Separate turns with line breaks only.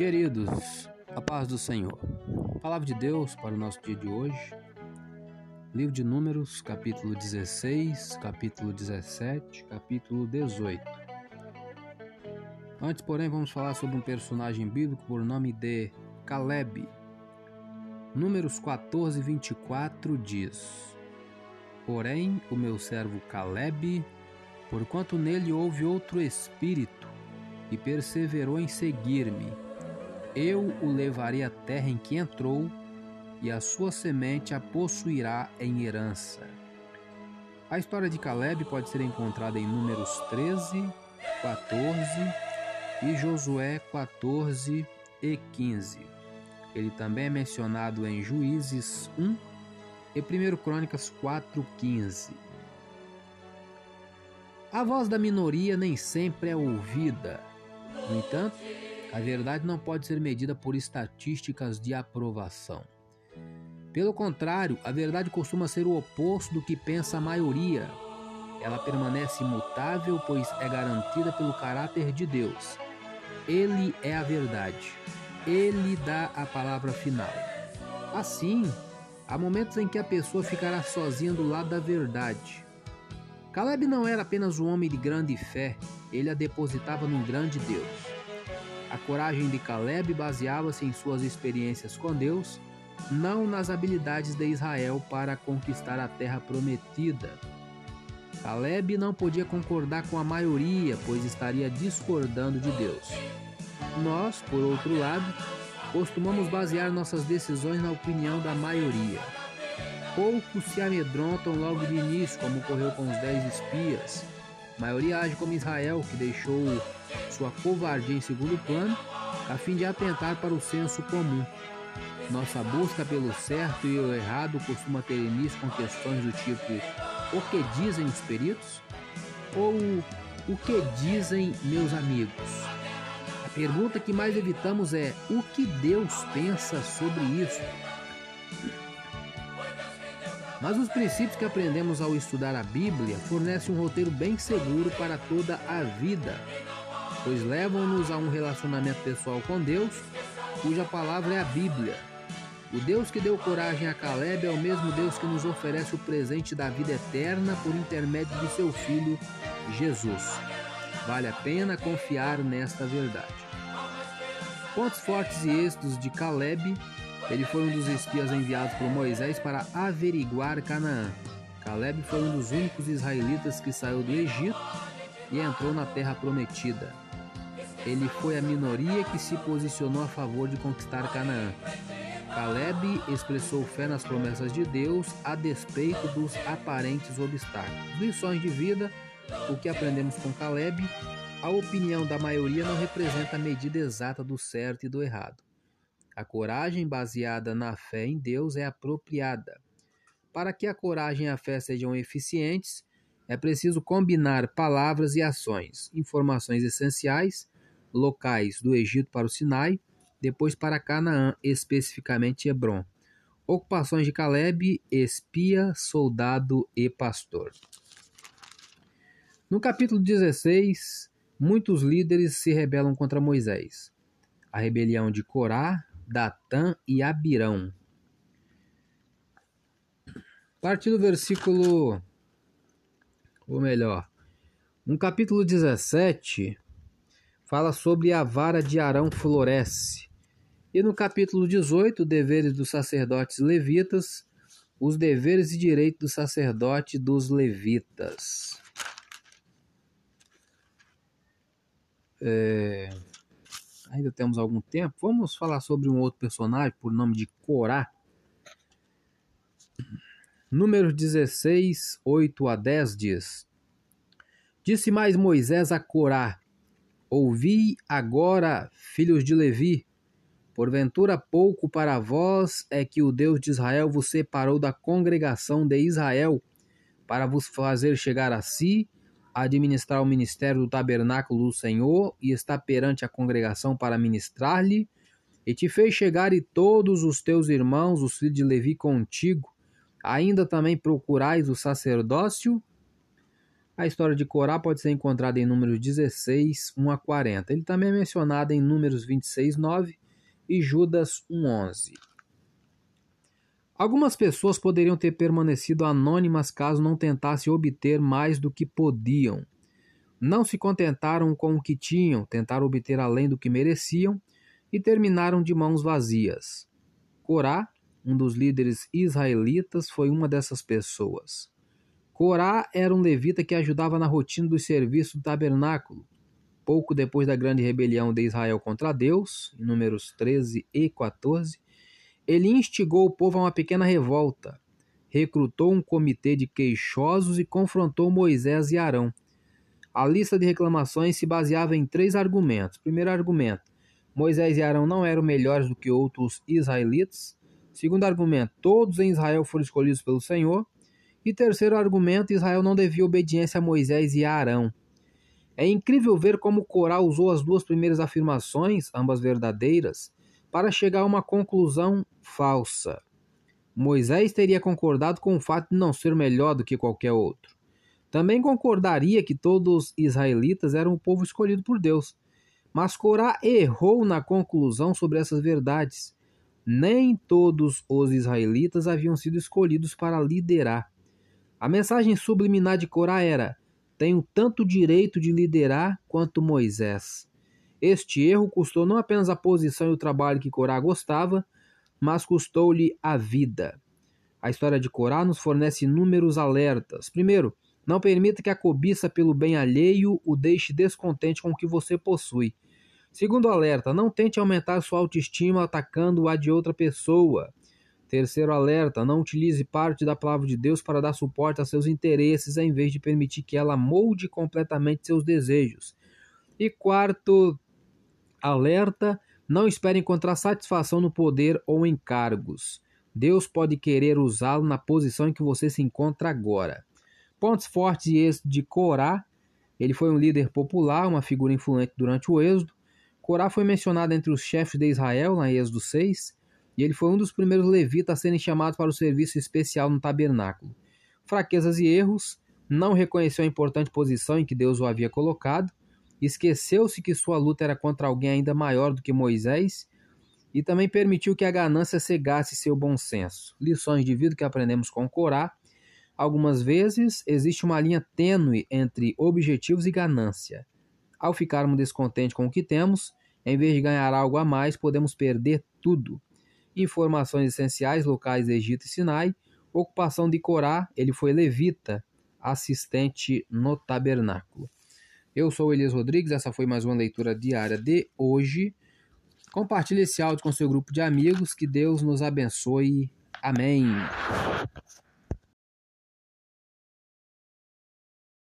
Queridos, a paz do Senhor. Palavra de Deus para o nosso dia de hoje. Livro de Números, capítulo 16, capítulo 17, capítulo 18. Antes, porém, vamos falar sobre um personagem bíblico por nome de Caleb. Números 14, 24 diz: Porém, o meu servo Caleb, porquanto nele houve outro espírito, e perseverou em seguir-me, eu o levarei à terra em que entrou, e a sua semente a possuirá em herança. A história de Caleb pode ser encontrada em Números 13, 14 e Josué 14 e 15. Ele também é mencionado em Juízes 1 e 1 Crônicas 4,15. A voz da minoria nem sempre é ouvida. No entanto, a verdade não pode ser medida por estatísticas de aprovação. Pelo contrário, a verdade costuma ser o oposto do que pensa a maioria. Ela permanece imutável, pois é garantida pelo caráter de Deus. Ele é a verdade. Ele dá a palavra final. Assim, há momentos em que a pessoa ficará sozinha do lado da verdade. Caleb não era apenas um homem de grande fé, ele a depositava num grande Deus. A coragem de Caleb baseava-se em suas experiências com Deus, não nas habilidades de Israel para conquistar a terra prometida. Caleb não podia concordar com a maioria, pois estaria discordando de Deus. Nós, por outro lado, costumamos basear nossas decisões na opinião da maioria. Poucos se amedrontam logo de início, como ocorreu com os dez espias. A maioria age como Israel, que deixou sua covardia em segundo plano, a fim de atentar para o senso comum. Nossa busca pelo certo e o errado costuma ter início com questões do tipo: o que dizem os peritos? Ou o que dizem meus amigos? A pergunta que mais evitamos é: o que Deus pensa sobre isso? Mas os princípios que aprendemos ao estudar a Bíblia fornecem um roteiro bem seguro para toda a vida, pois levam-nos a um relacionamento pessoal com Deus, cuja palavra é a Bíblia. O Deus que deu coragem a Caleb é o mesmo Deus que nos oferece o presente da vida eterna por intermédio de seu Filho, Jesus. Vale a pena confiar nesta verdade. Pontos fortes e êxitos de Caleb ele foi um dos espias enviados por Moisés para averiguar Canaã. Caleb foi um dos únicos israelitas que saiu do Egito e entrou na terra prometida. Ele foi a minoria que se posicionou a favor de conquistar Canaã. Caleb expressou fé nas promessas de Deus a despeito dos aparentes obstáculos. Lições de vida: o que aprendemos com Caleb? A opinião da maioria não representa a medida exata do certo e do errado. A coragem baseada na fé em Deus é apropriada. Para que a coragem e a fé sejam eficientes, é preciso combinar palavras e ações, informações essenciais, locais do Egito para o Sinai, depois para Canaã, especificamente Hebron. Ocupações de Caleb, espia, soldado e pastor. No capítulo 16, muitos líderes se rebelam contra Moisés. A rebelião de Corá, Datã e Abirão. A partir do versículo. Ou melhor, no capítulo 17, fala sobre a vara de Arão floresce. E no capítulo 18, deveres dos sacerdotes levitas, os deveres e direitos do sacerdote dos levitas. É... Ainda temos algum tempo. Vamos falar sobre um outro personagem por nome de Corá. Número 16, 8 a 10 diz: Disse mais Moisés a Corá: Ouvi agora, filhos de Levi, porventura pouco para vós é que o Deus de Israel vos separou da congregação de Israel para vos fazer chegar a si administrar o ministério do tabernáculo do Senhor e está perante a congregação para ministrar-lhe, e te fez chegar e todos os teus irmãos, os filhos de Levi, contigo, ainda também procurais o sacerdócio? A história de Corá pode ser encontrada em Números 16, 1 a 40. Ele também é mencionado em Números 26, 9 e Judas 1, 11. Algumas pessoas poderiam ter permanecido anônimas caso não tentassem obter mais do que podiam. Não se contentaram com o que tinham, tentaram obter além do que mereciam e terminaram de mãos vazias. Corá, um dos líderes israelitas, foi uma dessas pessoas. Corá era um levita que ajudava na rotina dos serviços do tabernáculo. Pouco depois da grande rebelião de Israel contra Deus, números 13 e 14, ele instigou o povo a uma pequena revolta, recrutou um comitê de queixosos e confrontou Moisés e Arão. A lista de reclamações se baseava em três argumentos. Primeiro argumento: Moisés e Arão não eram melhores do que outros israelitas. Segundo argumento: todos em Israel foram escolhidos pelo Senhor. E terceiro argumento: Israel não devia obediência a Moisés e a Arão. É incrível ver como Corá usou as duas primeiras afirmações, ambas verdadeiras, para chegar a uma conclusão falsa. Moisés teria concordado com o fato de não ser melhor do que qualquer outro. Também concordaria que todos os israelitas eram o povo escolhido por Deus. Mas Corá errou na conclusão sobre essas verdades. Nem todos os israelitas haviam sido escolhidos para liderar. A mensagem subliminar de Corá era: tenho tanto direito de liderar quanto Moisés. Este erro custou não apenas a posição e o trabalho que Corá gostava, mas custou-lhe a vida. A história de Corá nos fornece inúmeros alertas. Primeiro, não permita que a cobiça pelo bem alheio o deixe descontente com o que você possui. Segundo alerta, não tente aumentar sua autoestima atacando a de outra pessoa. Terceiro alerta, não utilize parte da palavra de Deus para dar suporte a seus interesses em vez de permitir que ela molde completamente seus desejos. E quarto Alerta: não espere encontrar satisfação no poder ou em cargos. Deus pode querer usá-lo na posição em que você se encontra agora. Pontos fortes de Corá. Ele foi um líder popular, uma figura influente durante o Êxodo. Corá foi mencionado entre os chefes de Israel, na Êxodo 6, e ele foi um dos primeiros levitas a serem chamados para o serviço especial no tabernáculo. Fraquezas e erros, não reconheceu a importante posição em que Deus o havia colocado, Esqueceu-se que sua luta era contra alguém ainda maior do que Moisés e também permitiu que a ganância cegasse seu bom senso. Lições de vida que aprendemos com Corá. Algumas vezes existe uma linha tênue entre objetivos e ganância. Ao ficarmos descontentes com o que temos, em vez de ganhar algo a mais, podemos perder tudo. Informações essenciais locais Egito e Sinai. Ocupação de Corá, ele foi levita, assistente no tabernáculo. Eu sou Elias Rodrigues, essa foi mais uma leitura diária de hoje. Compartilhe esse áudio com seu grupo de amigos, que Deus nos abençoe. Amém.